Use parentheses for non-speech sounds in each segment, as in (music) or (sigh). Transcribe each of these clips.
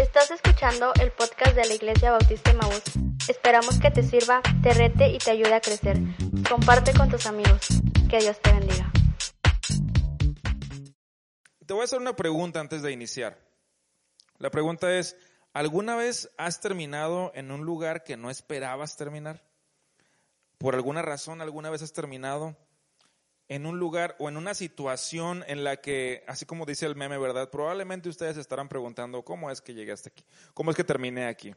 Estás escuchando el podcast de la Iglesia Bautista Maús. Esperamos que te sirva, te rete y te ayude a crecer. Comparte con tus amigos. Que Dios te bendiga. Te voy a hacer una pregunta antes de iniciar. La pregunta es, ¿alguna vez has terminado en un lugar que no esperabas terminar? ¿Por alguna razón alguna vez has terminado en un lugar o en una situación en la que, así como dice el meme, ¿verdad? Probablemente ustedes estarán preguntando, ¿cómo es que llegué hasta aquí? ¿Cómo es que terminé aquí?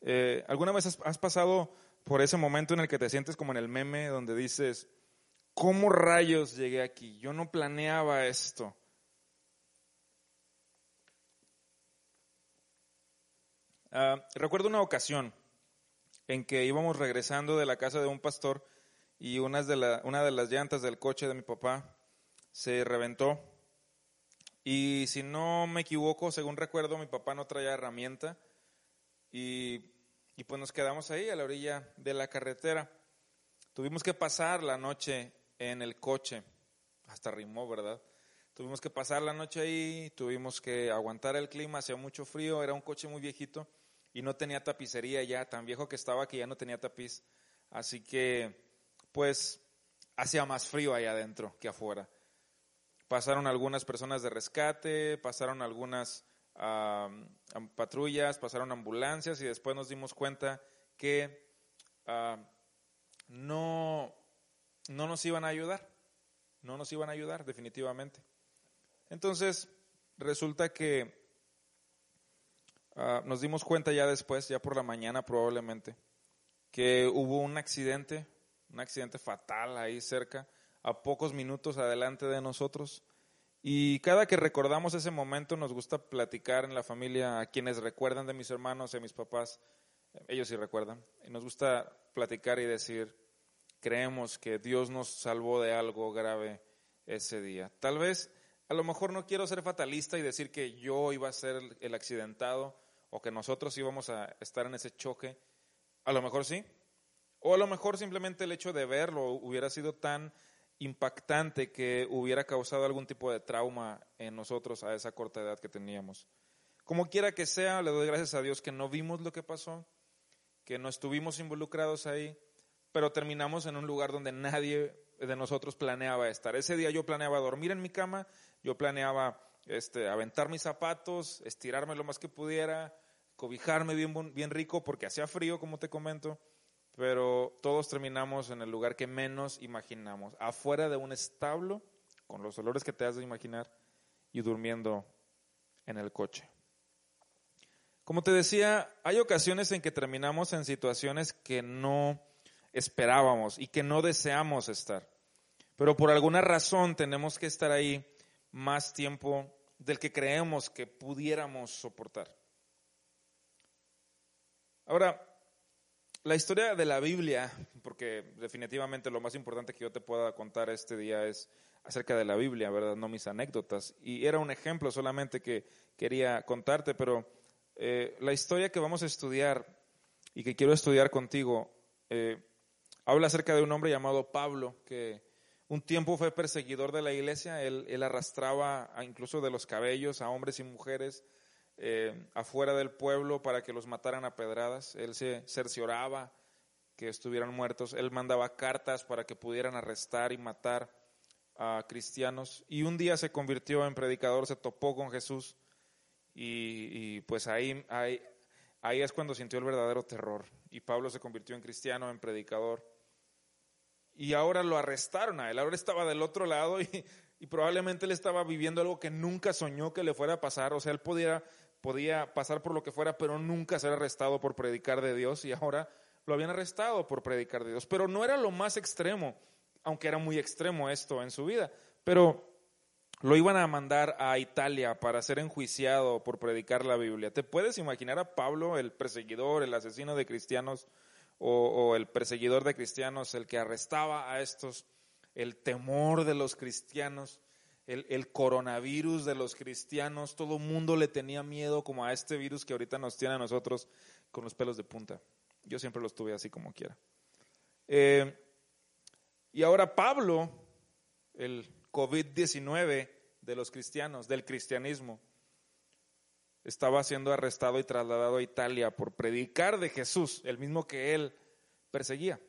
Eh, ¿Alguna vez has, has, pasado por ese momento en el que te sientes como en el meme donde dices, ¿cómo rayos llegué aquí? Yo no planeaba esto. Uh, recuerdo una ocasión en que íbamos regresando de la casa de un pastor y una de, la, una de las llantas del coche de mi papá se reventó. Y si no me equivoco, según recuerdo, mi papá no traía herramienta y, y pues nos quedamos ahí a la orilla de la carretera. Tuvimos que pasar la noche en el coche, hasta rimó, ¿verdad? Tuvimos que pasar la noche ahí, tuvimos que aguantar el clima, hacía mucho frío, era un coche muy viejito y no tenía tapicería ya, tan viejo que estaba que ya no tenía tapiz. Así que pues hacía más frío allá adentro que afuera. Pasaron algunas personas de rescate, pasaron algunas patrullas, pasaron ambulancias y después nos dimos cuenta que no, no nos iban a ayudar, no nos iban a ayudar definitivamente. Entonces, resulta que uh, nos dimos cuenta ya después, ya por la mañana probablemente, que hubo un accidente un accidente fatal ahí cerca, a pocos minutos adelante de nosotros. Y cada que recordamos ese momento nos gusta platicar en la familia a quienes recuerdan de mis hermanos y mis papás, ellos sí recuerdan, y nos gusta platicar y decir, creemos que Dios nos salvó de algo grave ese día. Tal vez, a lo mejor no quiero ser fatalista y decir que yo iba a ser el accidentado o que nosotros íbamos a estar en ese choque. A lo mejor sí, o a lo mejor simplemente el hecho de verlo hubiera sido tan impactante que hubiera causado algún tipo de trauma en nosotros a esa corta edad que teníamos. Como quiera que sea, le doy gracias a Dios que no vimos lo que pasó, que no estuvimos involucrados ahí, pero terminamos en un lugar donde nadie de nosotros planeaba estar. Ese día yo planeaba dormir en mi cama, yo planeaba este, aventar mis zapatos, estirarme lo más que pudiera, cobijarme bien, bien rico porque hacía frío, como te comento pero todos terminamos en el lugar que menos imaginamos, afuera de un establo, con los olores que te has de imaginar, y durmiendo en el coche. Como te decía, hay ocasiones en que terminamos en situaciones que no esperábamos y que no deseamos estar, pero por alguna razón tenemos que estar ahí más tiempo del que creemos que pudiéramos soportar. Ahora, la historia de la Biblia, porque definitivamente lo más importante que yo te pueda contar este día es acerca de la Biblia, ¿verdad? No mis anécdotas. Y era un ejemplo solamente que quería contarte, pero eh, la historia que vamos a estudiar y que quiero estudiar contigo eh, habla acerca de un hombre llamado Pablo, que un tiempo fue perseguidor de la iglesia, él, él arrastraba incluso de los cabellos a hombres y mujeres eh, afuera del pueblo para que los mataran a pedradas. Él se cercioraba que estuvieran muertos. Él mandaba cartas para que pudieran arrestar y matar a cristianos. Y un día se convirtió en predicador, se topó con Jesús. Y, pues ahí, ahí, ahí es cuando sintió el verdadero terror. Y Pablo se convirtió en cristiano, en predicador. Y ahora lo arrestaron a él. Ahora estaba del otro lado y, y probablemente él estaba viviendo algo que nunca soñó que le fuera a pasar. O sea, él pudiera podía pasar por lo que fuera, pero nunca ser arrestado por predicar de Dios y ahora lo habían arrestado por predicar de Dios. Pero no era lo más extremo, aunque era muy extremo esto en su vida. Pero lo iban a mandar a Italia para ser enjuiciado por predicar la Biblia. ¿Te puedes imaginar a Pablo, el perseguidor, el asesino de cristianos, o, el perseguidor de cristianos, el que arrestaba a estos, el temor de los cristianos, el, el coronavirus de los cristianos, todo mundo le tenía miedo como a este virus que ahorita nos tiene a nosotros con los pelos de punta. Yo siempre los tuve así como quiera. Eh, y ahora Pablo, el COVID-19 de los cristianos, del cristianismo, estaba siendo arrestado y trasladado a Italia por predicar de Jesús, el mismo que él perseguía.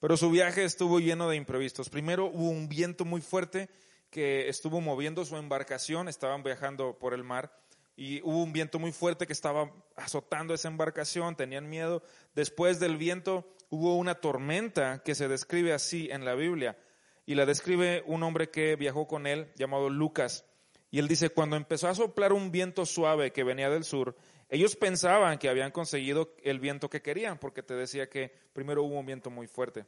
Pero su viaje estuvo lleno de imprevistos. Primero hubo un viento muy fuerte que estuvo moviendo su embarcación, estaban viajando por el mar y hubo un viento muy fuerte que estaba azotando esa embarcación, tenían miedo. Después del viento hubo una tormenta que se describe así en la Biblia y la describe un hombre que viajó con él llamado Lucas. Y él dice, cuando empezó a soplar un viento suave que venía del sur, ellos pensaban que habían conseguido el viento que querían, porque te decía que primero hubo un viento muy fuerte.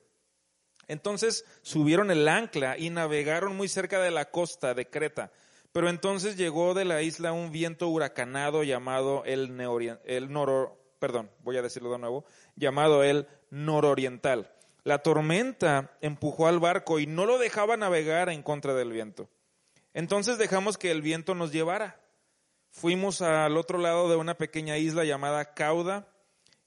Entonces subieron el ancla y navegaron muy cerca de la costa de Creta. Pero entonces llegó de la isla un viento huracanado llamado el, el noro, perdón, voy a decirlo de nuevo, llamado el nororiental. La tormenta empujó al barco y no lo dejaba navegar en contra del viento. Entonces dejamos que el viento nos llevara. Fuimos al otro lado de una pequeña isla llamada Cauda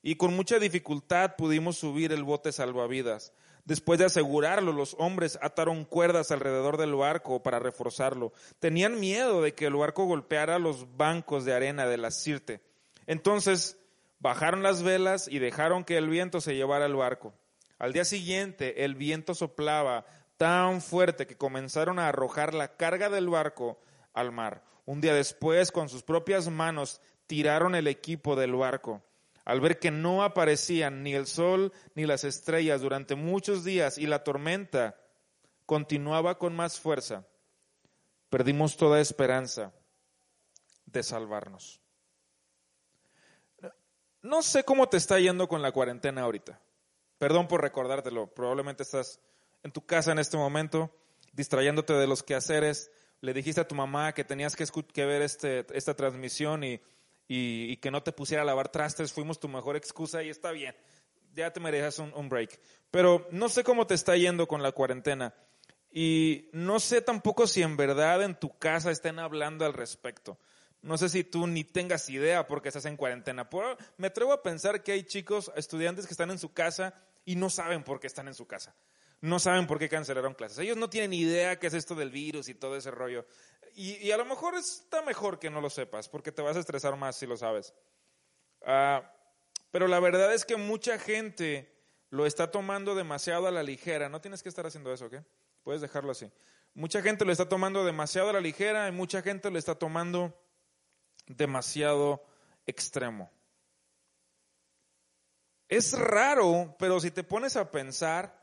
y con mucha dificultad pudimos subir el bote salvavidas. Después de asegurarlo, los hombres ataron cuerdas alrededor del barco para reforzarlo. Tenían miedo de que el barco golpeara los bancos de arena de la Sirte. Entonces bajaron las velas y dejaron que el viento se llevara el barco. Al día siguiente el viento soplaba tan fuerte que comenzaron a arrojar la carga del barco al mar. Un día después, con sus propias manos, tiraron el equipo del barco. Al ver que no aparecían ni el sol ni las estrellas durante muchos días y la tormenta continuaba con más fuerza, perdimos toda esperanza de salvarnos. No sé cómo te está yendo con la cuarentena ahorita. Perdón por recordártelo. Probablemente estás en tu casa en este momento, distrayéndote de los quehaceres. Le dijiste a tu mamá que tenías que, que ver este, esta transmisión y, que no te pusiera a lavar trastes. Fuimos tu mejor excusa y está bien. Ya te mereces un, break. Pero no sé cómo te está yendo con la cuarentena. Y no sé tampoco si en verdad en tu casa estén hablando al respecto. No sé si tú ni tengas idea porque estás en cuarentena. me atrevo a pensar que hay chicos, estudiantes que están en su casa y no saben por qué están en su casa. No saben por qué cancelaron clases. Ellos no tienen idea qué es esto del virus y todo ese rollo. Y, a lo mejor está mejor que no lo sepas, porque te vas a estresar más si lo sabes. Ah, pero la verdad es que mucha gente lo está tomando demasiado a la ligera. No tienes que estar haciendo eso, ¿ok? Puedes dejarlo así. Mucha gente lo está tomando demasiado a la ligera y mucha gente lo está tomando demasiado extremo. Es raro, pero si te pones a pensar,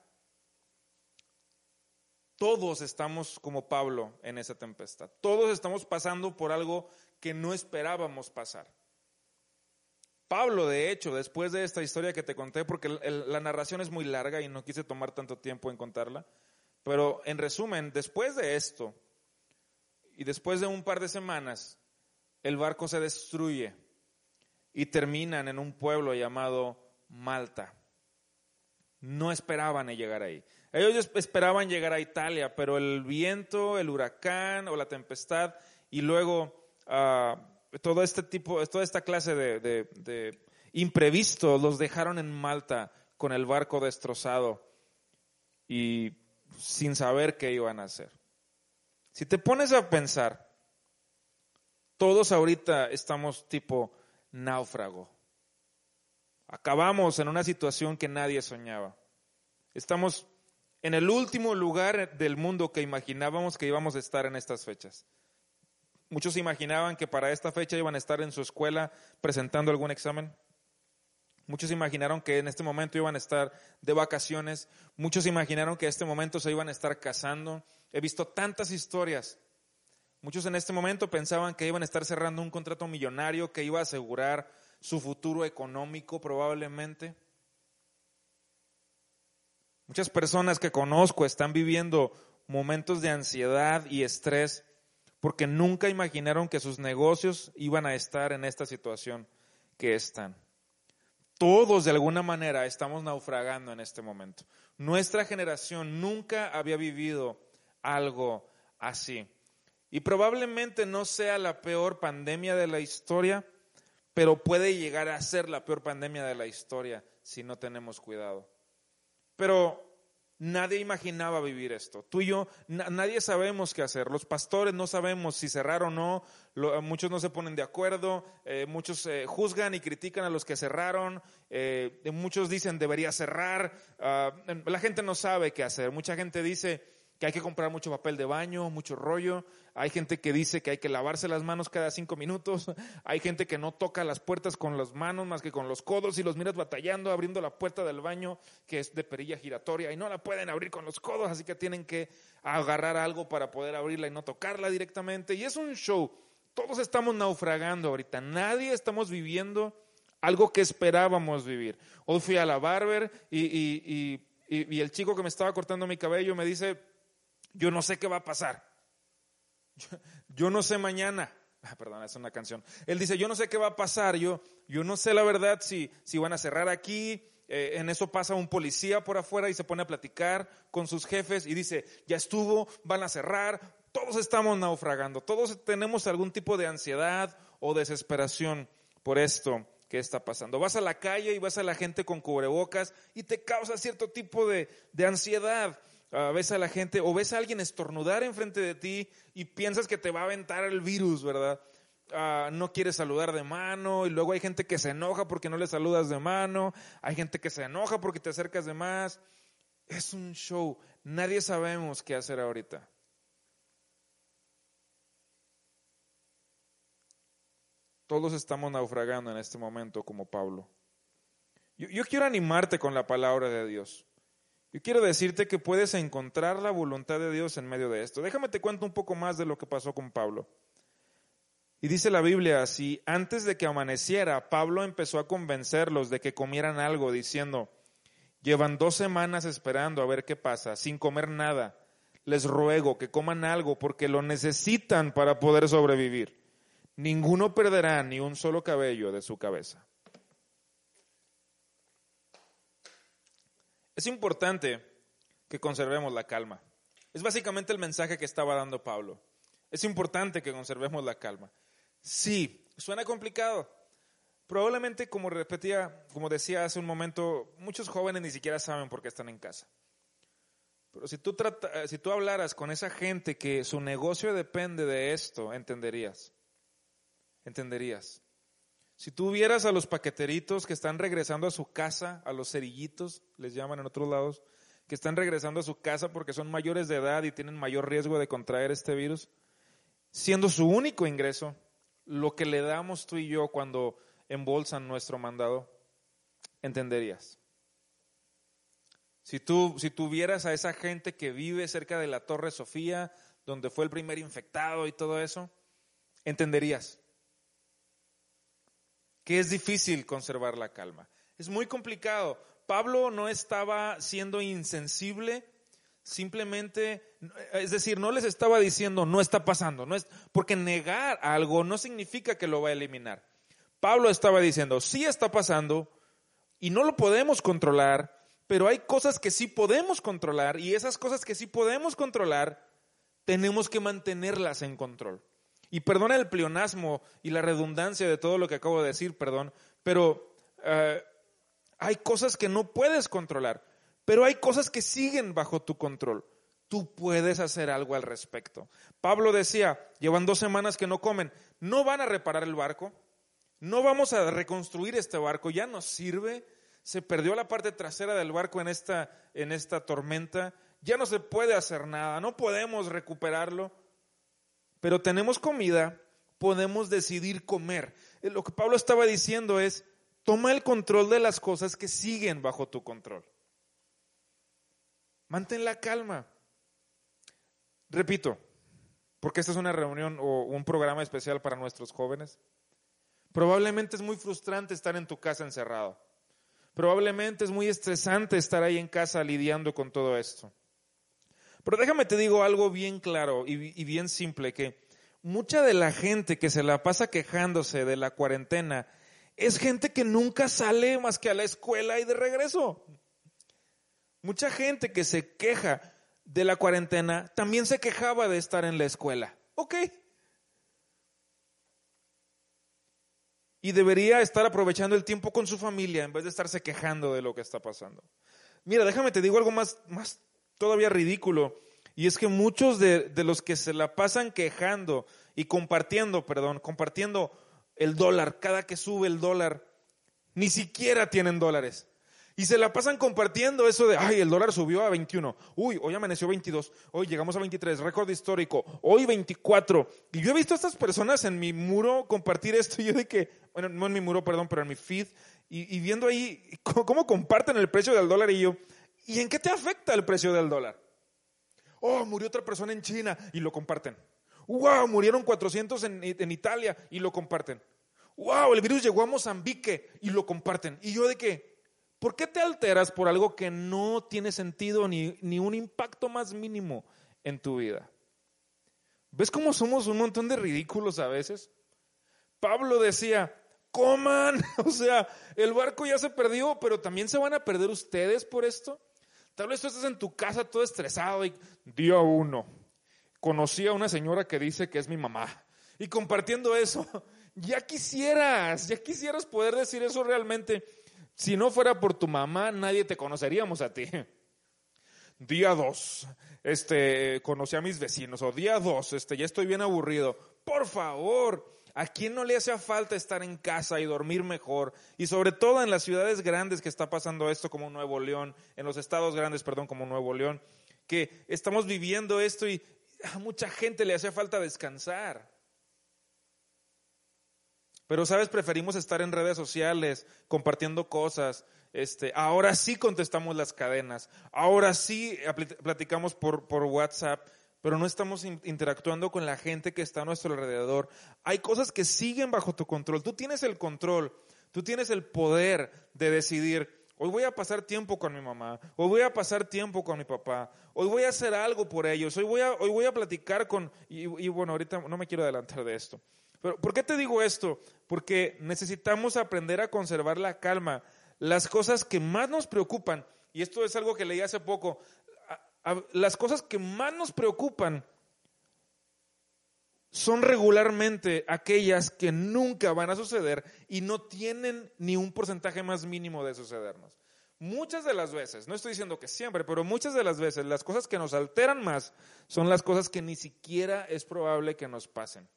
todos estamos como Pablo en esa tempestad. Todos estamos pasando por algo que no esperábamos pasar. Pablo, de hecho, después de esta historia que te conté, porque la narración es muy larga y no quise tomar tanto tiempo en contarla, pero en resumen, después de esto y después de un par de semanas, el barco se destruye y terminan en un pueblo llamado Malta. No esperaban llegar ahí. Ellos esperaban llegar a Italia, pero el viento, el huracán o la tempestad y luego uh, todo este tipo, toda esta clase de, de imprevistos los dejaron en Malta con el barco destrozado y sin saber qué iban a hacer. Si te pones a pensar, todos ahorita estamos tipo náufrago. Acabamos en una situación que nadie soñaba. Estamos en el último lugar del mundo que imaginábamos que íbamos a estar en estas fechas. Muchos imaginaban que para esta fecha iban a estar en su escuela presentando algún examen. Muchos imaginaron que en este momento iban a estar de vacaciones. Muchos imaginaron que en este momento se iban a estar casando. He visto tantas historias. Muchos en este momento pensaban que iban a estar cerrando un contrato millonario que iba a asegurar su futuro económico probablemente. Muchas personas que conozco están viviendo momentos de ansiedad y estrés porque nunca imaginaron que sus negocios iban a estar en esta situación que están. Todos de alguna manera estamos naufragando en este momento. Nuestra generación nunca había vivido algo así. Y probablemente no sea la peor pandemia de la historia, pero puede llegar a ser la peor pandemia de la historia si no tenemos cuidado. Pero Nadie imaginaba vivir esto. Tú y yo, nadie sabemos qué hacer. Los pastores no sabemos si cerrar o no. muchos no se ponen de acuerdo. Eh, muchos eh, juzgan y critican a los que cerraron. Eh, muchos dicen debería cerrar. Ah, la gente no sabe qué hacer. Mucha gente dice que hay que comprar mucho papel de baño, mucho rollo. Hay gente que dice que hay que lavarse las manos cada cinco minutos. (laughs) Hay gente que no toca las puertas con las manos más que con los codos y los miras batallando, abriendo la puerta del baño que es de perilla giratoria y no la pueden abrir con los codos, así que tienen que agarrar algo para poder abrirla y no tocarla directamente. Y es un show. Todos estamos naufragando ahorita. Nadie estamos viviendo algo que esperábamos vivir. Hoy fui a la barber y, y, y, y el chico que me estaba cortando mi cabello me dice, yo no sé qué va a pasar. (laughs) Yo, no sé mañana. Ah, perdón, es una canción. Él dice, yo no sé qué va a pasar. Yo, yo no sé la verdad si, si van a cerrar aquí. Eh, en eso pasa un policía por afuera y se pone a platicar con sus jefes y dice, ya estuvo, van a cerrar. Todos estamos naufragando. Todos tenemos algún tipo de ansiedad o desesperación por esto que está pasando. Vas a la calle y vas a la gente con cubrebocas y te causa cierto tipo de, de ansiedad. Ah, ves a la gente o ves a alguien estornudar enfrente de ti y piensas que te va a aventar el virus, ¿verdad? Ah, no quieres saludar de mano y luego hay gente que se enoja porque no le saludas de mano, hay gente que se enoja porque te acercas de más. Es un show, nadie sabemos qué hacer ahorita. Todos estamos naufragando en este momento como Pablo. yo quiero animarte con la palabra de Dios. Yo quiero decirte que puedes encontrar la voluntad de Dios en medio de esto. Déjame te cuento un poco más de lo que pasó con Pablo. Y dice la Biblia así, antes de que amaneciera, Pablo empezó a convencerlos de que comieran algo, diciendo, llevan dos semanas esperando a ver qué pasa, sin comer nada. Les ruego que coman algo porque lo necesitan para poder sobrevivir. Ninguno perderá ni un solo cabello de su cabeza. Es importante que conservemos la calma. Es básicamente el mensaje que estaba dando Pablo. Es importante que conservemos la calma. Sí, suena complicado. Probablemente, como repetía, como decía hace un momento, muchos jóvenes ni siquiera saben por qué están en casa. Pero si tú, trata, si tú hablaras con esa gente que su negocio depende de esto, entenderías. Entenderías. Si tú vieras a los paqueteritos que están regresando a su casa, a los cerillitos, les llaman en otros lados, que están regresando a su casa porque son mayores de edad y tienen mayor riesgo de contraer este virus, siendo su único ingreso lo que le damos tú y yo cuando embolsan nuestro mandado, entenderías. Si tú, si tú vieras a esa gente que vive cerca de la Torre Sofía, donde fue el primer infectado y todo eso, entenderías que es difícil conservar la calma. Es muy complicado. Pablo no estaba siendo insensible, simplemente, es decir, no les estaba diciendo no está pasando, no es porque negar algo no significa que lo va a eliminar. Pablo estaba diciendo, sí está pasando y no lo podemos controlar, pero hay cosas que sí podemos controlar y esas cosas que sí podemos controlar tenemos que mantenerlas en control. Y perdona el pleonasmo y la redundancia de todo lo que acabo de decir, perdón, pero eh, hay cosas que no puedes controlar, pero hay cosas que siguen bajo tu control. Tú puedes hacer algo al respecto. Pablo decía, llevan dos semanas que no comen, no van a reparar el barco, no vamos a reconstruir este barco, ya no sirve, se perdió la parte trasera del barco en esta, en esta tormenta, ya no se puede hacer nada, no podemos recuperarlo pero tenemos comida, podemos decidir comer. Eh, lo que Pablo estaba diciendo es, toma el control de las cosas que siguen bajo tu control. Mantén la calma. Repito, porque esta es una reunión o un programa especial para nuestros jóvenes. Probablemente es muy frustrante estar en tu casa encerrado. Probablemente es muy estresante estar ahí en casa lidiando con todo esto. Pero déjame te digo algo bien claro y, bien simple, que mucha de la gente que se la pasa quejándose de la cuarentena es gente que nunca sale más que a la escuela y de regreso. Mucha gente que se queja de la cuarentena también se quejaba de estar en la escuela. Ok. Y debería estar aprovechando el tiempo con su familia en vez de estarse quejando de lo que está pasando. Mira, déjame te digo algo más todavía ridículo. Y es que muchos de, de los que se la pasan quejando y compartiendo, perdón, compartiendo el dólar, cada que sube el dólar, ni siquiera tienen dólares. Y se la pasan compartiendo eso de, ay, el dólar subió a 21. Uy, hoy amaneció 22. Hoy llegamos a 23, récord histórico. Hoy 24. Y yo he visto a estas personas en mi muro compartir esto. Y (laughs) yo de que, bueno, no en mi muro, perdón, pero en mi feed. Y, viendo ahí (laughs) cómo, comparten el precio del dólar. Y yo, ¿y en qué te afecta el precio del dólar? Oh, murió otra persona en China y lo comparten. Wow, murieron 400 en, Italia y lo comparten. Wow, el virus llegó a Mozambique y lo comparten. Y yo de qué? ¿Por qué te alteras por algo que no tiene sentido ni, ni un impacto más mínimo en tu vida? ¿Ves cómo somos un montón de ridículos a veces? Pablo decía, coman, (laughs) o sea, el barco ya se perdió, pero también se van a perder ustedes por esto. Tal vez tú estás en tu casa todo estresado y día uno, conocí a una señora que dice que es mi mamá y compartiendo eso, (laughs) ya quisieras, ya quisieras poder decir eso realmente si no fuera por tu mamá, nadie te conoceríamos a ti. (laughs) Día dos, este, conocí a mis vecinos. O día dos, este, ya estoy bien aburrido. Por favor, ¿a quién no le hace falta estar en casa y dormir mejor? Y sobre todo en las ciudades grandes que está pasando esto como Nuevo León, en los estados grandes, perdón, como Nuevo León, que estamos viviendo esto y a mucha gente le hace falta descansar. Pero, ¿sabes? Preferimos estar en redes sociales, compartiendo cosas. Este, ahora sí contestamos las cadenas. Ahora sí platicamos por, por WhatsApp, pero no estamos interactuando con la gente que está a nuestro alrededor. Hay cosas que siguen bajo tu control. Tú tienes el control, tú tienes el poder de decidir, hoy voy a pasar tiempo con mi mamá, hoy voy a pasar tiempo con mi papá, hoy voy a hacer algo por ellos, hoy voy a, hoy voy a platicar con, y, bueno, ahorita no me quiero adelantar de esto. Pero, ¿por qué te digo esto? Porque necesitamos aprender a conservar la calma. Las cosas que más nos preocupan, y esto es algo que leí hace poco, las cosas que más nos preocupan son regularmente aquellas que nunca van a suceder y no tienen ni un porcentaje más mínimo de sucedernos. Muchas de las veces, no estoy diciendo que siempre, pero muchas de las veces las cosas que nos alteran más son las cosas que ni siquiera es probable que nos pasen.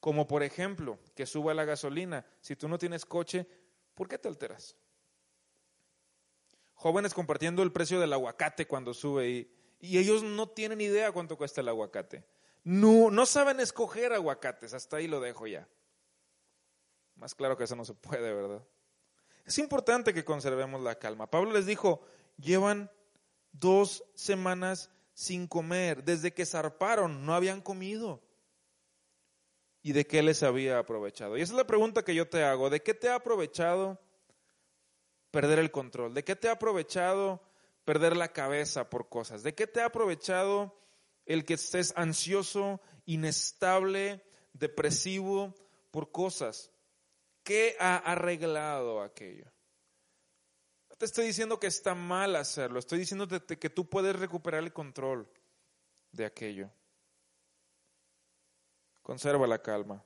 Como por ejemplo, que suba la gasolina. Si tú no tienes coche, ¿por qué te alteras? Jóvenes compartiendo el precio del aguacate cuando sube y, y ellos no tienen idea cuánto cuesta el aguacate. No, no saben escoger aguacates, hasta ahí lo dejo ya. Más claro que eso no se puede, ¿verdad? Es importante que conservemos la calma. Pablo les dijo, llevan dos semanas sin comer, desde que zarparon, no habían comido y de qué les había aprovechado. Y esa es la pregunta que yo te hago. ¿De qué te ha aprovechado perder el control? ¿De qué te ha aprovechado perder la cabeza por cosas? ¿De qué te ha aprovechado el que estés ansioso, inestable, depresivo por cosas? ¿Qué ha arreglado aquello? No te estoy diciendo que está mal hacerlo, estoy diciendo que tú puedes recuperar el control de aquello. Conserva la calma.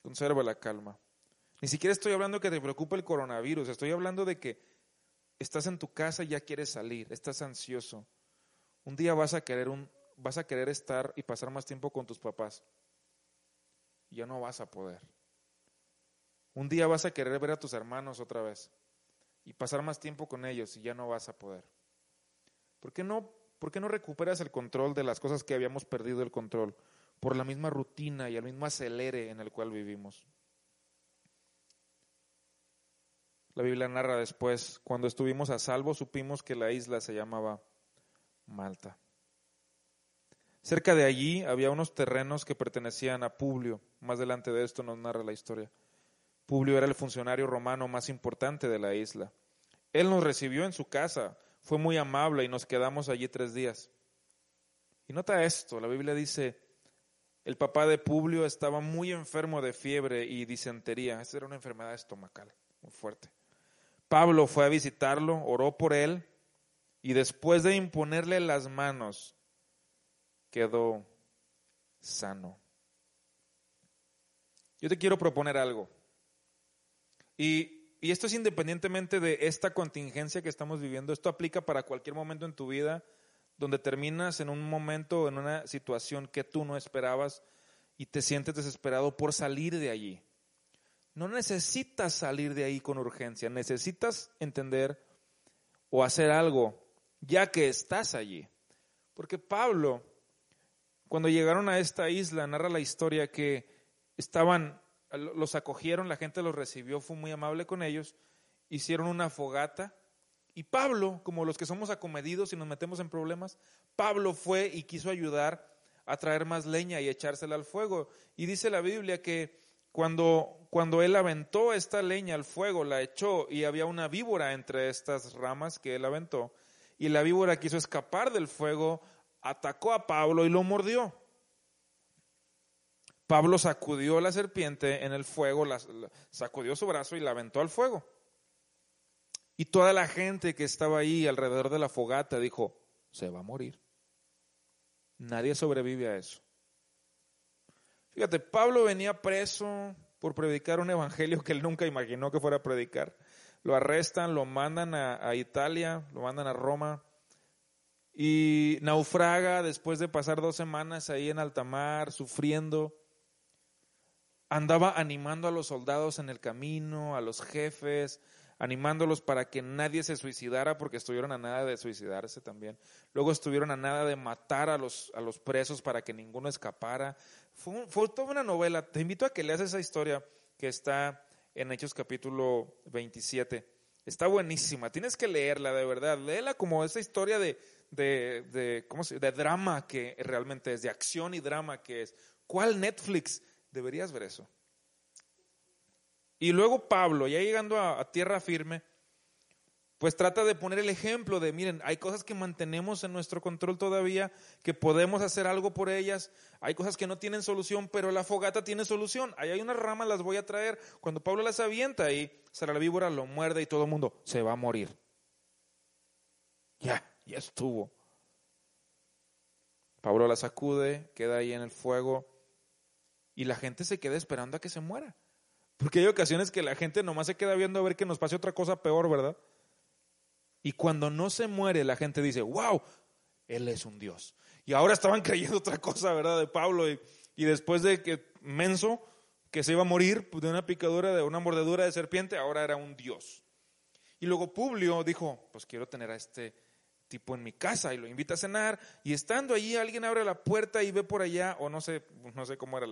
Conserva la calma. Ni siquiera estoy hablando que te preocupe el coronavirus, estoy hablando de que estás en tu casa y ya quieres salir, estás ansioso. Un día vas a querer un vas a querer estar y pasar más tiempo con tus papás. Ya no vas a poder. Un día vas a querer ver a tus hermanos otra vez y pasar más tiempo con ellos y ya no vas a poder. ¿Por qué no, por qué no recuperas el control de las cosas que habíamos perdido el control? por la misma rutina y el mismo acelere en el cual vivimos. La Biblia narra después, cuando estuvimos a salvo, supimos que la isla se llamaba Malta. Cerca de allí había unos terrenos que pertenecían a Publio. Más delante de esto nos narra la historia. Publio era el funcionario romano más importante de la isla. Él nos recibió en su casa, fue muy amable y nos quedamos allí tres días. Y nota esto, la Biblia dice, el papá de Publio estaba muy enfermo de fiebre y disentería. Esa era una enfermedad estomacal muy fuerte. Pablo fue a visitarlo, oró por él y después de imponerle las manos, quedó sano. Yo te quiero proponer algo. Y, y, esto es independientemente de esta contingencia que estamos viviendo. Esto aplica para cualquier momento en tu vida donde terminas en un momento, en una situación que tú no esperabas y te sientes desesperado por salir de allí. No necesitas salir de ahí con urgencia, necesitas entender o hacer algo ya que estás allí. Porque Pablo, cuando llegaron a esta isla, narra la historia que estaban, los acogieron, la gente los recibió, fue muy amable con ellos, hicieron una fogata y Pablo, como los que somos acomedidos y nos metemos en problemas, Pablo fue y quiso ayudar a traer más leña y echársela al fuego. Y dice la Biblia que cuando, cuando él aventó esta leña al fuego, la echó y había una víbora entre estas ramas que él aventó, y la víbora quiso escapar del fuego, atacó a Pablo y lo mordió. Pablo sacudió la serpiente en el fuego, sacudió su brazo y la aventó al fuego. Y toda la gente que estaba ahí alrededor de la fogata dijo, se va a morir. Nadie sobrevive a eso. Fíjate, Pablo venía preso por predicar un evangelio que él nunca imaginó que fuera a predicar. Lo arrestan, lo mandan a, Italia, lo mandan a Roma y naufraga después de pasar dos semanas ahí en alta mar, sufriendo. Andaba animando a los soldados en el camino, a los jefes, animándolos para que nadie se suicidara porque estuvieron a nada de suicidarse también. Luego estuvieron a nada de matar a los, a los presos para que ninguno escapara. Fue, fue toda una novela. Te invito a que leas esa historia que está en Hechos capítulo 27. Está buenísima, tienes que leerla de verdad. Léela como esa historia de, de, de, ¿cómo se, de drama que realmente es, de acción y drama que es. ¿Cuál Netflix? Deberías ver eso. Y luego Pablo, ya llegando a, tierra firme, pues trata de poner el ejemplo de, miren, hay cosas que mantenemos en nuestro control todavía, que podemos hacer algo por ellas, hay cosas que no tienen solución, pero la fogata tiene solución, ahí hay unas ramas, las voy a traer, cuando Pablo las avienta y sale la víbora, lo muerde y todo el mundo se va a morir. Ya, ya estuvo. Pablo la sacude, queda ahí en el fuego y la gente se queda esperando a que se muera. Porque hay ocasiones que la gente nomás se queda viendo a ver que nos pase otra cosa peor, ¿verdad? Y cuando no se muere, la gente dice, wow, Él es un Dios. Y ahora estaban (laughs) creyendo otra cosa, ¿verdad? De Pablo. Y, y después de que Menso, que se iba a morir de una picadura, de una mordedura de serpiente, ahora era un Dios. Y luego Publio dijo, pues quiero tener a este tipo en mi casa y lo invita a cenar. Y estando allí, alguien abre la puerta y ve por allá, o no sé, no sé cómo era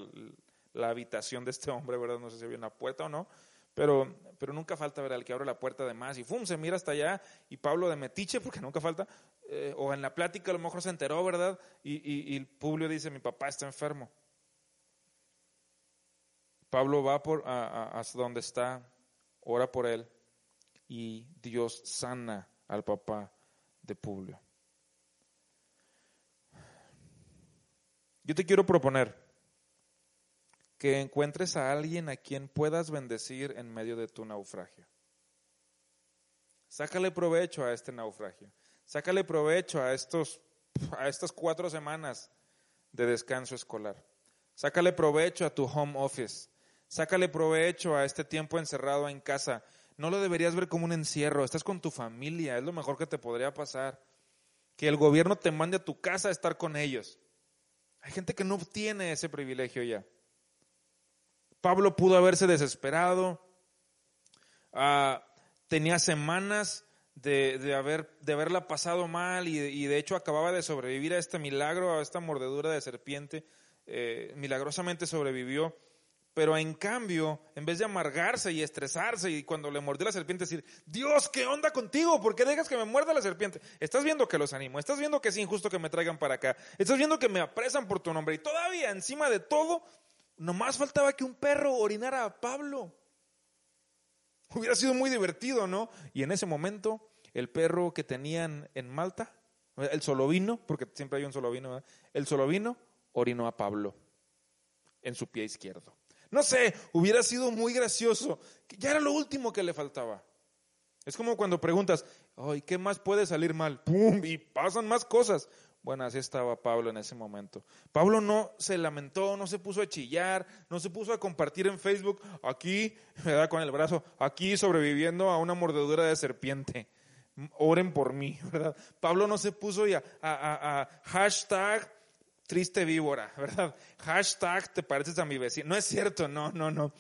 la habitación de este hombre, ¿verdad? No sé si había una puerta o no, pero, pero nunca falta, ver al que abre la puerta de más y ¡fum! se mira hasta allá y Pablo de metiche, porque nunca falta, eh, o en la plática a lo mejor se enteró, ¿verdad? Y, y, Publio dice, mi papá está enfermo. Pablo va por, a, hasta donde está, ora por él y Dios sana al papá de Publio. Yo te quiero proponer que encuentres a alguien a quien puedas bendecir en medio de tu naufragio. Sácale provecho a este naufragio. Sácale provecho a, estos, a estas cuatro semanas de descanso escolar. Sácale provecho a tu home office. Sácale provecho a este tiempo encerrado en casa. No lo deberías ver como un encierro. Estás con tu familia. Es lo mejor que te podría pasar. Que el gobierno te mande a tu casa a estar con ellos. Hay gente que no tiene ese privilegio ya. Pablo pudo haberse desesperado, ah, tenía semanas de, haber, de haberla pasado mal y, de hecho acababa de sobrevivir a este milagro, a esta mordedura de serpiente, eh, milagrosamente sobrevivió. Pero en cambio, en vez de amargarse y estresarse y cuando le mordió la serpiente decir, Dios, ¿qué onda contigo? ¿Por qué dejas que me muerda la serpiente? Estás viendo que los animo, estás viendo que es injusto que me traigan para acá, estás viendo que me apresan por tu nombre y todavía encima de todo Nomás faltaba que un perro orinara a Pablo. Hubiera sido muy divertido, ¿no? Y en ese momento, el perro que tenían en Malta El solovino, porque siempre hay un solovino, ¿verdad? el solovino orinó a Pablo en su pie izquierdo. No sé, hubiera sido muy gracioso. Ya era lo último que le faltaba. Es como cuando preguntas, ay, ¿qué más puede salir mal? ¡Pum! Y pasan más cosas. Bueno, así estaba Pablo en ese momento. Pablo no se lamentó, no se puso a chillar, no se puso a compartir en Facebook, aquí, me da con el brazo, aquí sobreviviendo a una mordedura de serpiente. Oren por mí, (laughs) ¿verdad? Pablo no se puso a, a, a hashtag triste víbora, (laughs) ¿verdad? Hashtag te pareces a mi vecino. No es cierto, no, no, no.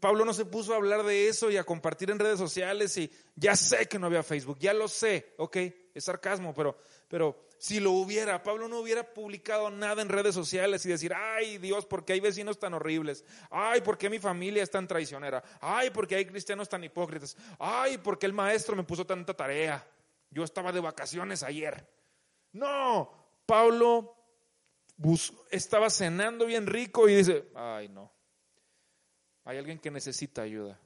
Pablo no se puso a hablar de eso y a compartir en redes sociales y ya sé que no había Facebook, ya lo sé, ok, es sarcasmo, pero, pero si lo hubiera, Pablo no hubiera publicado nada en redes sociales y decir, ay Dios, ¿por qué hay vecinos tan horribles? Ay, ¿por qué mi familia es tan traicionera? Ay, ¿por qué hay cristianos tan hipócritas? Ay, ¿por qué el maestro me puso tanta tarea? Yo estaba de vacaciones ayer. No, Pablo estaba cenando bien rico y dice, ay no, hay alguien que necesita ayuda.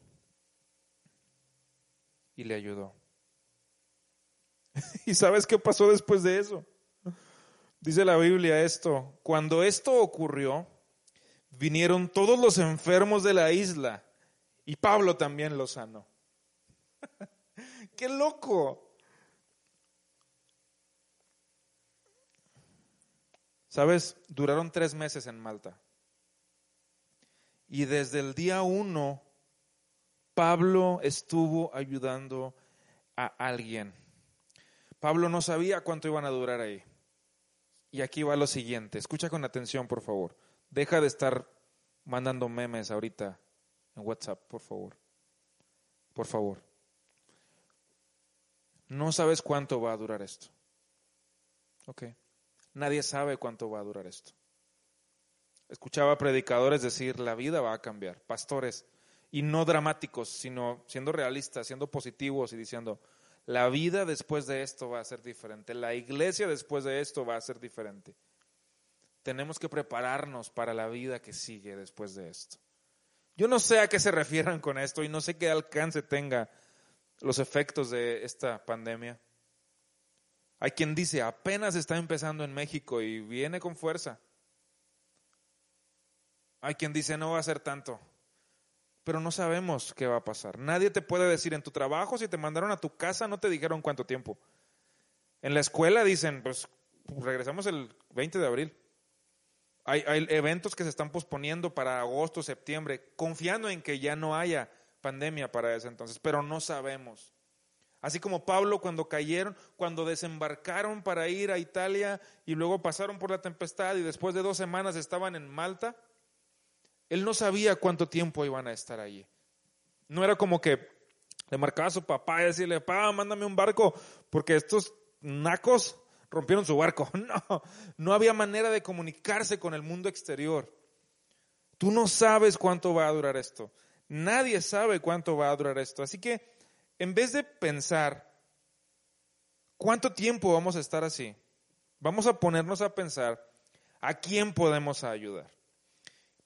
Y le ayudó. (laughs) ¿Y sabes qué pasó después de eso? Dice la Biblia esto, cuando esto ocurrió, vinieron todos los enfermos de la isla y Pablo también lo sanó. (laughs) ¡Qué loco! Sabes, duraron tres meses en Malta. Y desde el día uno, Pablo estuvo ayudando a alguien. Pablo no sabía cuánto iban a durar ahí. Y aquí va lo siguiente. Escucha con atención, por favor. Deja de estar mandando memes ahorita en WhatsApp, por favor. Por favor. No sabes cuánto va a durar esto. Ok. Nadie sabe cuánto va a durar esto. Escuchaba predicadores decir, la vida va a cambiar, pastores, y no dramáticos, sino siendo realistas, siendo positivos y diciendo, la vida después de esto va a ser diferente, la iglesia después de esto va a ser diferente. Tenemos que prepararnos para la vida que sigue después de esto. Yo no sé a qué se refieran con esto y no sé qué alcance tenga los efectos de esta pandemia. Hay quien dice, apenas está empezando en México y viene con fuerza. Hay quien dice, no va a ser tanto. Pero no sabemos qué va a pasar. Nadie te puede decir en tu trabajo, si te mandaron a tu casa, no te dijeron cuánto tiempo. En la escuela dicen, pues regresamos el 20 de abril. Hay, eventos que se están posponiendo para agosto, septiembre, confiando en que ya no haya pandemia para ese entonces, pero no sabemos. Así como Pablo cuando cayeron, cuando desembarcaron para ir a Italia y luego pasaron por la tempestad y después de dos semanas estaban en Malta, él no sabía cuánto tiempo iban a estar allí. No era como que le marcaba a su papá y decirle, papá, mándame un barco, porque estos nacos rompieron su barco. (laughs) No, no había manera de comunicarse con el mundo exterior. Tú no sabes cuánto va a durar esto. Nadie sabe cuánto va a durar esto. Así que en vez de pensar, ¿cuánto tiempo vamos a estar así? Vamos a ponernos a pensar, ¿a quién podemos ayudar?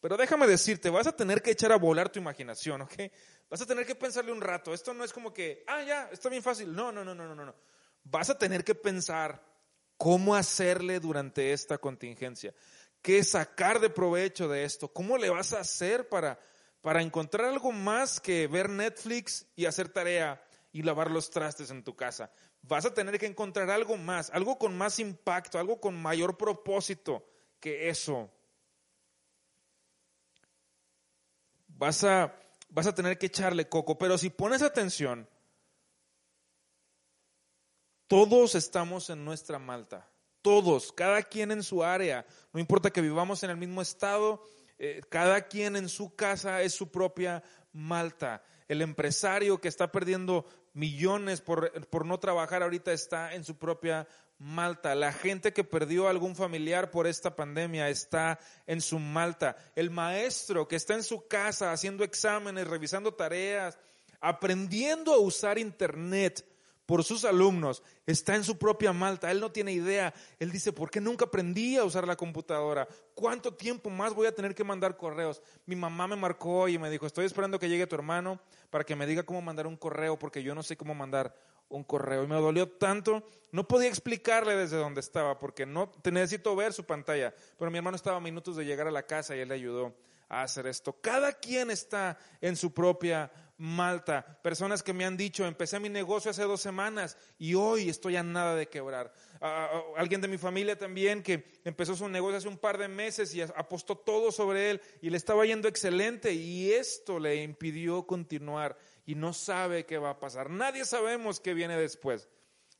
Pero déjame decirte, vas a tener que echar a volar tu imaginación, ¿ok? Vas a tener que pensarle un rato. Esto no es como que, ah, ya, está bien fácil. No, no, no, no, no, no. Vas a tener que pensar cómo hacerle durante esta contingencia. ¿Qué sacar de provecho de esto? ¿Cómo le vas a hacer para para encontrar algo más que ver Netflix y hacer tarea y lavar los trastes en tu casa. Vas a tener que encontrar algo más, algo con más impacto, algo con mayor propósito que eso. Vas a, vas a tener que echarle coco, pero si pones atención, todos estamos en nuestra Malta, todos, cada quien en su área, no importa que vivamos en el mismo estado, eh, cada quien en su casa es su propia Malta. El empresario que está perdiendo millones por, por no trabajar ahorita está en su propia Malta. La gente que perdió algún familiar por esta pandemia está en su Malta. El maestro que está en su casa haciendo exámenes, revisando tareas, aprendiendo a usar Internet por sus alumnos, está en su propia Malta, él no tiene idea, él dice, ¿por qué nunca aprendí a usar la computadora? ¿Cuánto tiempo más voy a tener que mandar correos? Mi mamá me marcó y me dijo, estoy esperando que llegue tu hermano para que me diga cómo mandar un correo, porque yo no sé cómo mandar un correo y me dolió tanto, no podía explicarle desde donde estaba porque no te necesito ver su pantalla, pero mi hermano estaba a minutos de llegar a la casa y él le ayudó a hacer esto. Cada quien está en su propia Malta. Personas que me han dicho, empecé mi negocio hace dos semanas y hoy estoy a nada de quebrar. alguien de mi familia también que empezó su negocio hace un par de meses y apostó todo sobre él y le estaba yendo excelente y esto le impidió continuar y no sabe qué va a pasar. Nadie sabemos qué viene después.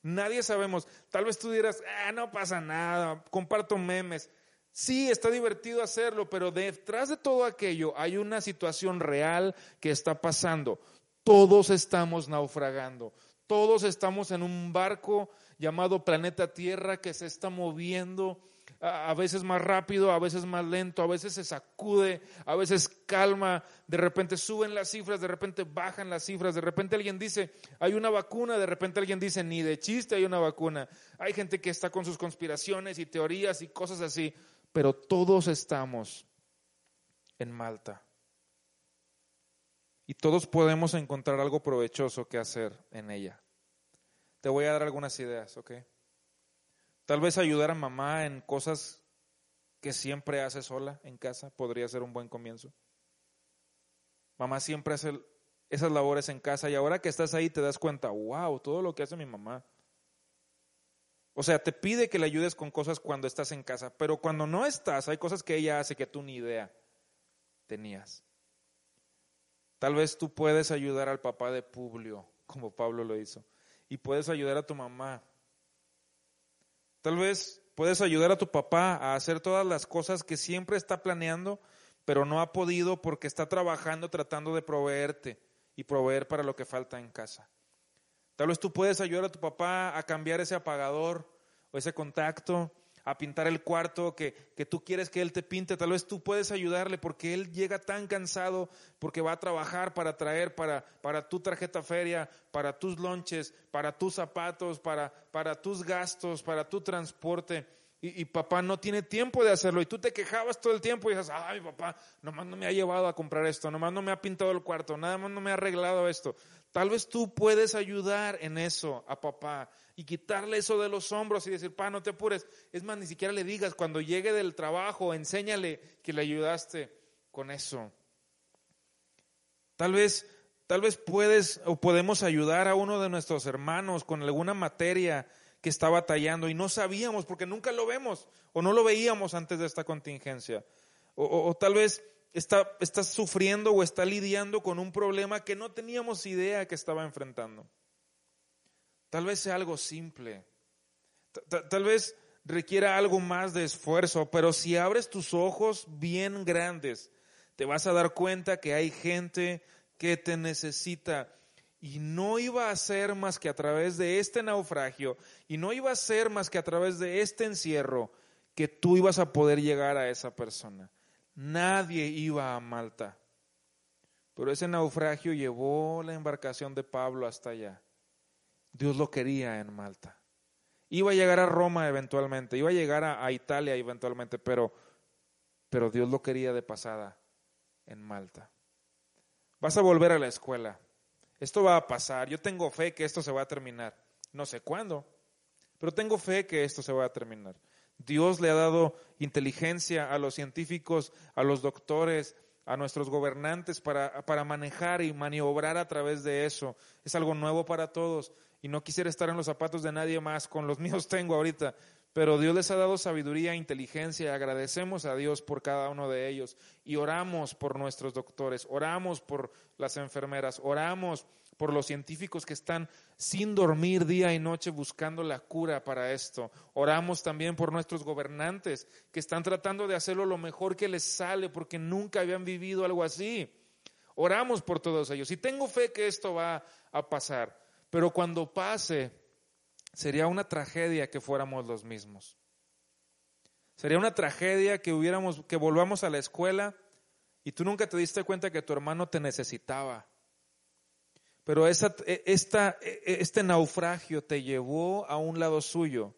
Nadie sabemos. Tal vez tú dirás, ah, no pasa nada, comparto memes. Sí, está divertido hacerlo, pero detrás de todo aquello hay una situación real que está pasando. Todos estamos naufragando. Todos estamos en un barco llamado planeta Tierra que se está moviendo a veces más rápido, a veces más lento, a veces se sacude, a veces calma, de repente suben las cifras, de repente bajan las cifras, de repente alguien dice, hay una vacuna, de repente alguien dice, ni de chiste hay una vacuna. Hay gente que está con sus conspiraciones y teorías y cosas así pero todos estamos en Malta. Y todos podemos encontrar algo provechoso que hacer en ella. Te voy a dar algunas ideas, ¿ok? Tal vez ayudar a mamá en cosas que siempre hace sola en casa podría ser un buen comienzo. Mamá siempre hace esas labores en casa y ahora que estás ahí te das cuenta, wow, todo lo que hace mi mamá. O sea, te pide que le ayudes con cosas cuando estás en casa, pero cuando no estás, hay cosas que ella hace que tú ni idea tenías. Tal vez tú puedes ayudar al papá de Publio, como Pablo lo hizo, y puedes ayudar a tu mamá. Tal vez puedes ayudar a tu papá a hacer todas las cosas que siempre está planeando, pero no ha podido porque está trabajando tratando de proveerte y proveer para lo que falta en casa. Tal vez tú puedes ayudar a tu papá a cambiar ese apagador o ese contacto, a pintar el cuarto que, que, tú quieres que él te pinte. Tal vez tú puedes ayudarle porque él llega tan cansado porque va a trabajar para traer para, para tu tarjeta feria, para tus lonches, para tus zapatos, para, para tus gastos, para tu transporte. Y, y, papá no tiene tiempo de hacerlo. Y tú te quejabas todo el tiempo y dices, ay papá, nomás no me ha llevado a comprar esto, nomás no me ha pintado el cuarto, nada más no me ha arreglado esto. Tal vez tú puedes ayudar en eso a papá y quitarle eso de los hombros y decir, pa, no te apures. Es más, ni siquiera le digas, cuando llegue del trabajo, enséñale que le ayudaste con eso. Tal vez, tal vez puedes o podemos ayudar a uno de nuestros hermanos con alguna materia que está batallando y no sabíamos porque nunca lo vemos o no lo veíamos antes de esta contingencia. O, o tal vez está, sufriendo o está lidiando con un problema que no teníamos idea que estaba enfrentando. Tal vez sea algo simple. Tal vez requiera algo más de esfuerzo, pero si abres tus ojos bien grandes, te vas a dar cuenta que hay gente que te necesita. Y no iba a ser más que a través de este naufragio, y no iba a ser más que a través de este encierro, que tú ibas a poder llegar a esa persona. Nadie iba a Malta. Pero ese naufragio llevó la embarcación de Pablo hasta allá. Dios lo quería en Malta. Iba a llegar a Roma eventualmente, iba a llegar a, Italia eventualmente, pero, pero Dios lo quería de pasada en Malta. Vas a volver a la escuela. Esto va a pasar. Yo tengo fe que esto se va a terminar. No sé cuándo, pero tengo fe que esto se va a terminar. Dios le ha dado inteligencia a los científicos, a los doctores, a nuestros gobernantes para, para, manejar y maniobrar a través de eso. Es algo nuevo para todos. Y no quisiera estar en los zapatos de nadie más, con los (laughs) míos tengo ahorita, pero Dios les ha dado sabiduría e inteligencia. Agradecemos a Dios por cada uno de ellos. Y oramos por nuestros doctores, oramos por las enfermeras, oramos por los científicos que están sin dormir día y noche buscando la cura para esto. Oramos también por nuestros gobernantes que están tratando de hacerlo lo mejor que les sale porque nunca habían vivido algo así. Oramos por todos ellos y tengo fe que esto va a pasar, pero cuando pase sería una tragedia que fuéramos los mismos. Sería una tragedia que hubiéramos que volvamos a la escuela y tú nunca te diste cuenta que tu hermano te necesitaba pero esa, e, esta, e, e, este naufragio te llevó a un lado suyo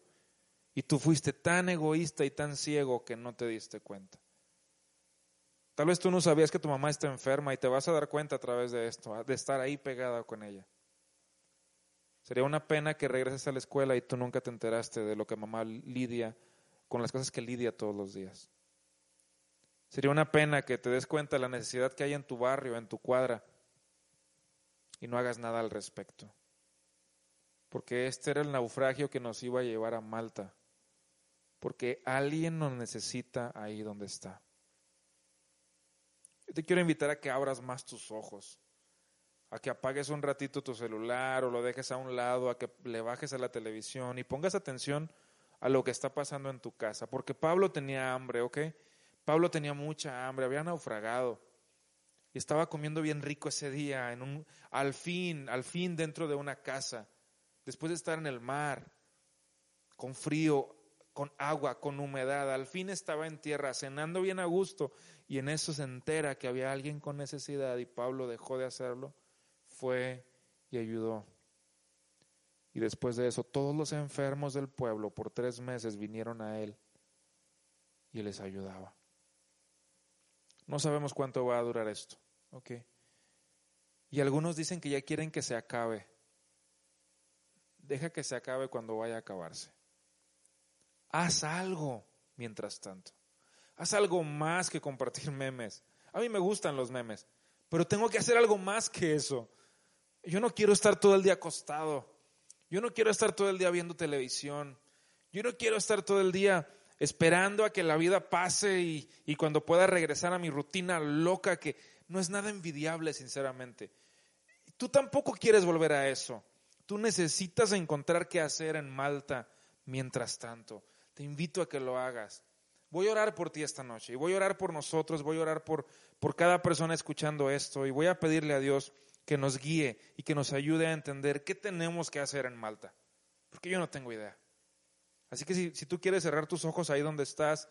y tú fuiste tan egoísta y tan ciego que no te diste cuenta. Tal vez tú no sabías que tu mamá está enferma y te vas a dar cuenta a través de esto, de estar ahí pegada con ella. Sería una pena que regreses a la escuela y tú nunca te enteraste de lo que mamá lidia con las cosas que lidia todos los días. Sería una pena que te des cuenta de la necesidad que hay en tu barrio, en tu cuadra, y no hagas nada al respecto. Porque este era el naufragio que nos iba a llevar a Malta. Porque alguien nos necesita ahí donde está. Yo te quiero invitar a que abras más tus ojos a que apagues un ratito tu celular o lo dejes a un lado, a que le bajes a la televisión y pongas atención a lo que está pasando en tu casa. Porque Pablo tenía hambre, ¿ok? Pablo tenía mucha hambre, había naufragado y estaba comiendo bien rico ese día, en un, al fin, al fin dentro de una casa, después de estar en el mar, con frío, con agua, con humedad, al fin estaba en tierra, cenando bien a gusto, y en eso se entera que había alguien con necesidad y Pablo dejó de hacerlo fue y ayudó. Y después de eso, todos los enfermos del pueblo por tres meses vinieron a él y les ayudaba. No sabemos cuánto va a durar esto. ¿Ok? Y algunos dicen que ya quieren que se acabe. Deja que se acabe cuando vaya a acabarse. Haz algo mientras tanto. Haz algo más que compartir (laughs) memes. A mí me gustan los memes, pero tengo que hacer algo más que eso. Yo no quiero estar todo el día acostado. Yo no quiero estar todo el día viendo televisión. Yo no quiero estar todo el día esperando a que la vida pase y, y, cuando pueda regresar a mi rutina loca, que no es nada envidiable, sinceramente. Tú tampoco quieres volver a eso. Tú necesitas encontrar qué hacer en Malta mientras tanto. Te invito a que lo hagas. Voy a orar por ti esta noche y voy a orar por nosotros, voy a orar por, por cada persona escuchando esto y voy a pedirle a Dios que nos guíe y que nos ayude a entender qué tenemos que hacer en Malta. Porque yo no tengo idea. Así que si, tú quieres cerrar tus ojos ahí donde estás,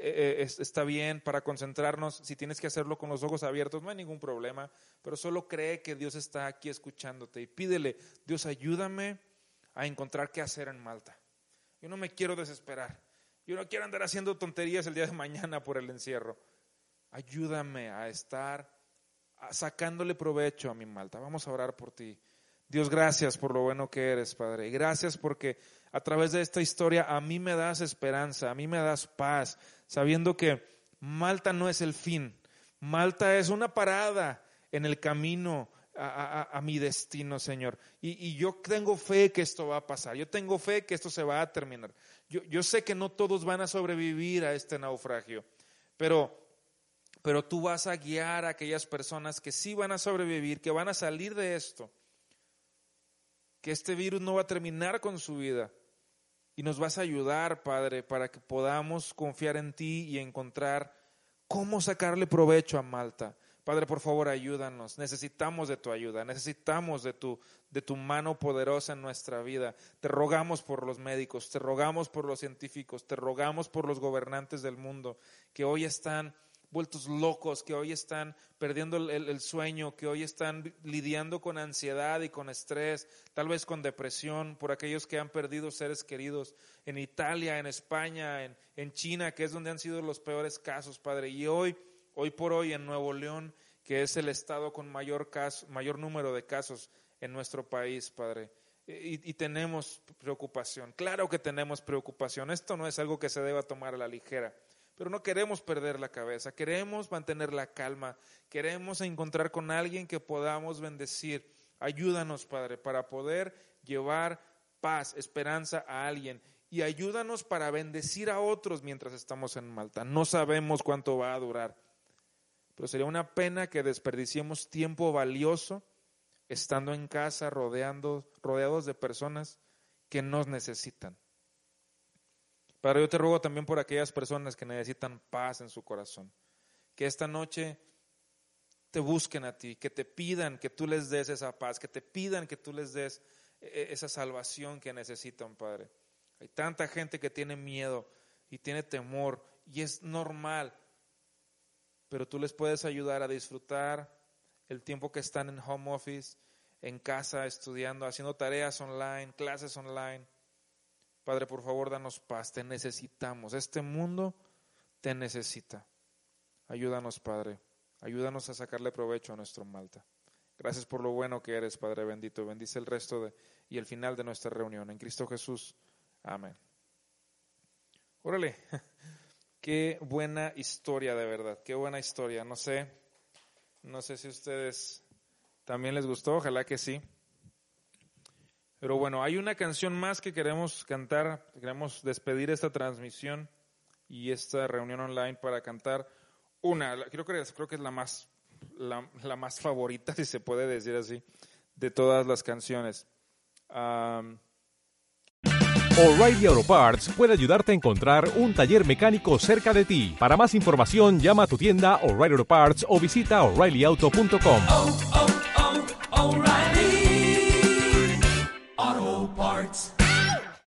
eh, está bien para concentrarnos. Si tienes que hacerlo con los ojos abiertos, no hay ningún problema. Pero solo cree que Dios está aquí escuchándote y pídele, Dios ayúdame a encontrar qué hacer en Malta. Yo no me quiero desesperar. Yo no quiero andar haciendo tonterías el día de mañana por el encierro. Ayúdame a estar sacándole provecho a mi Malta. Vamos a orar por ti. Dios, gracias por lo bueno que eres, Padre. Y gracias porque a través de esta historia a mí me das esperanza, a mí me das paz, sabiendo que Malta no es el fin. Malta es una parada en el camino a, mi destino, Señor. Y, yo tengo fe que esto va a pasar. Yo tengo fe que esto se va a terminar. Yo, yo sé que no todos van a sobrevivir a este naufragio, pero pero tú vas a guiar a aquellas personas que sí van a sobrevivir, que van a salir de esto, que este virus no va a terminar con su vida. Y nos vas a ayudar, Padre, para que podamos confiar en ti y encontrar cómo sacarle provecho a Malta. Padre, por favor, ayúdanos. Necesitamos de tu ayuda, necesitamos de tu, de tu mano poderosa en nuestra vida. Te rogamos por los médicos, te rogamos por los científicos, te rogamos por los gobernantes del mundo que hoy están vueltos locos, que hoy están perdiendo el, sueño, que hoy están lidiando con ansiedad y con estrés, tal vez con depresión, por aquellos que han perdido seres queridos en Italia, en España, en, China, que es donde han sido los peores casos, Padre. Y hoy, hoy por hoy en Nuevo León, que es el estado con mayor, caso, mayor número de casos en nuestro país, Padre. Y, y, tenemos preocupación. Claro que tenemos preocupación. Esto no es algo que se deba tomar a la ligera. Pero no queremos perder la cabeza, queremos mantener la calma, queremos encontrar con alguien que podamos bendecir. Ayúdanos, Padre, para poder llevar paz, esperanza a alguien y ayúdanos para bendecir a otros mientras estamos en Malta. No sabemos cuánto va a durar, pero sería una pena que desperdiciemos tiempo valioso estando en casa rodeando, rodeados de personas que nos necesitan. Padre, yo te ruego también por aquellas personas que necesitan paz en su corazón, que esta noche te busquen a ti, que te pidan que tú les des esa paz, que te pidan que tú les des eh, eh, esa salvación que necesitan, Padre. Hay tanta gente que tiene miedo y tiene temor y es normal, pero tú les puedes ayudar a disfrutar el tiempo que están en home office, en casa, estudiando, haciendo tareas online, clases online Padre, por favor, danos paz, te necesitamos. Este mundo te necesita. Ayúdanos, Padre. Ayúdanos a sacarle provecho a nuestro Malta. Gracias por lo bueno que eres, Padre bendito. Bendice el resto de, y el final de nuestra reunión. En Cristo Jesús. Amén. Órale, (laughs) qué buena historia de verdad, qué buena historia. No sé, no sé si ustedes también les gustó, ojalá que sí. Pero bueno, hay una canción más que queremos cantar, queremos despedir esta transmisión y esta reunión online para cantar una, creo que, creo que es la más, la, la más favorita, (laughs) si se puede decir así, de todas las canciones. Um, O'Reilly Auto Parts puede ayudarte a encontrar un taller mecánico cerca de ti. Para más información, llama a tu tienda O'Reilly Auto Parts o visita oreillyauto.com.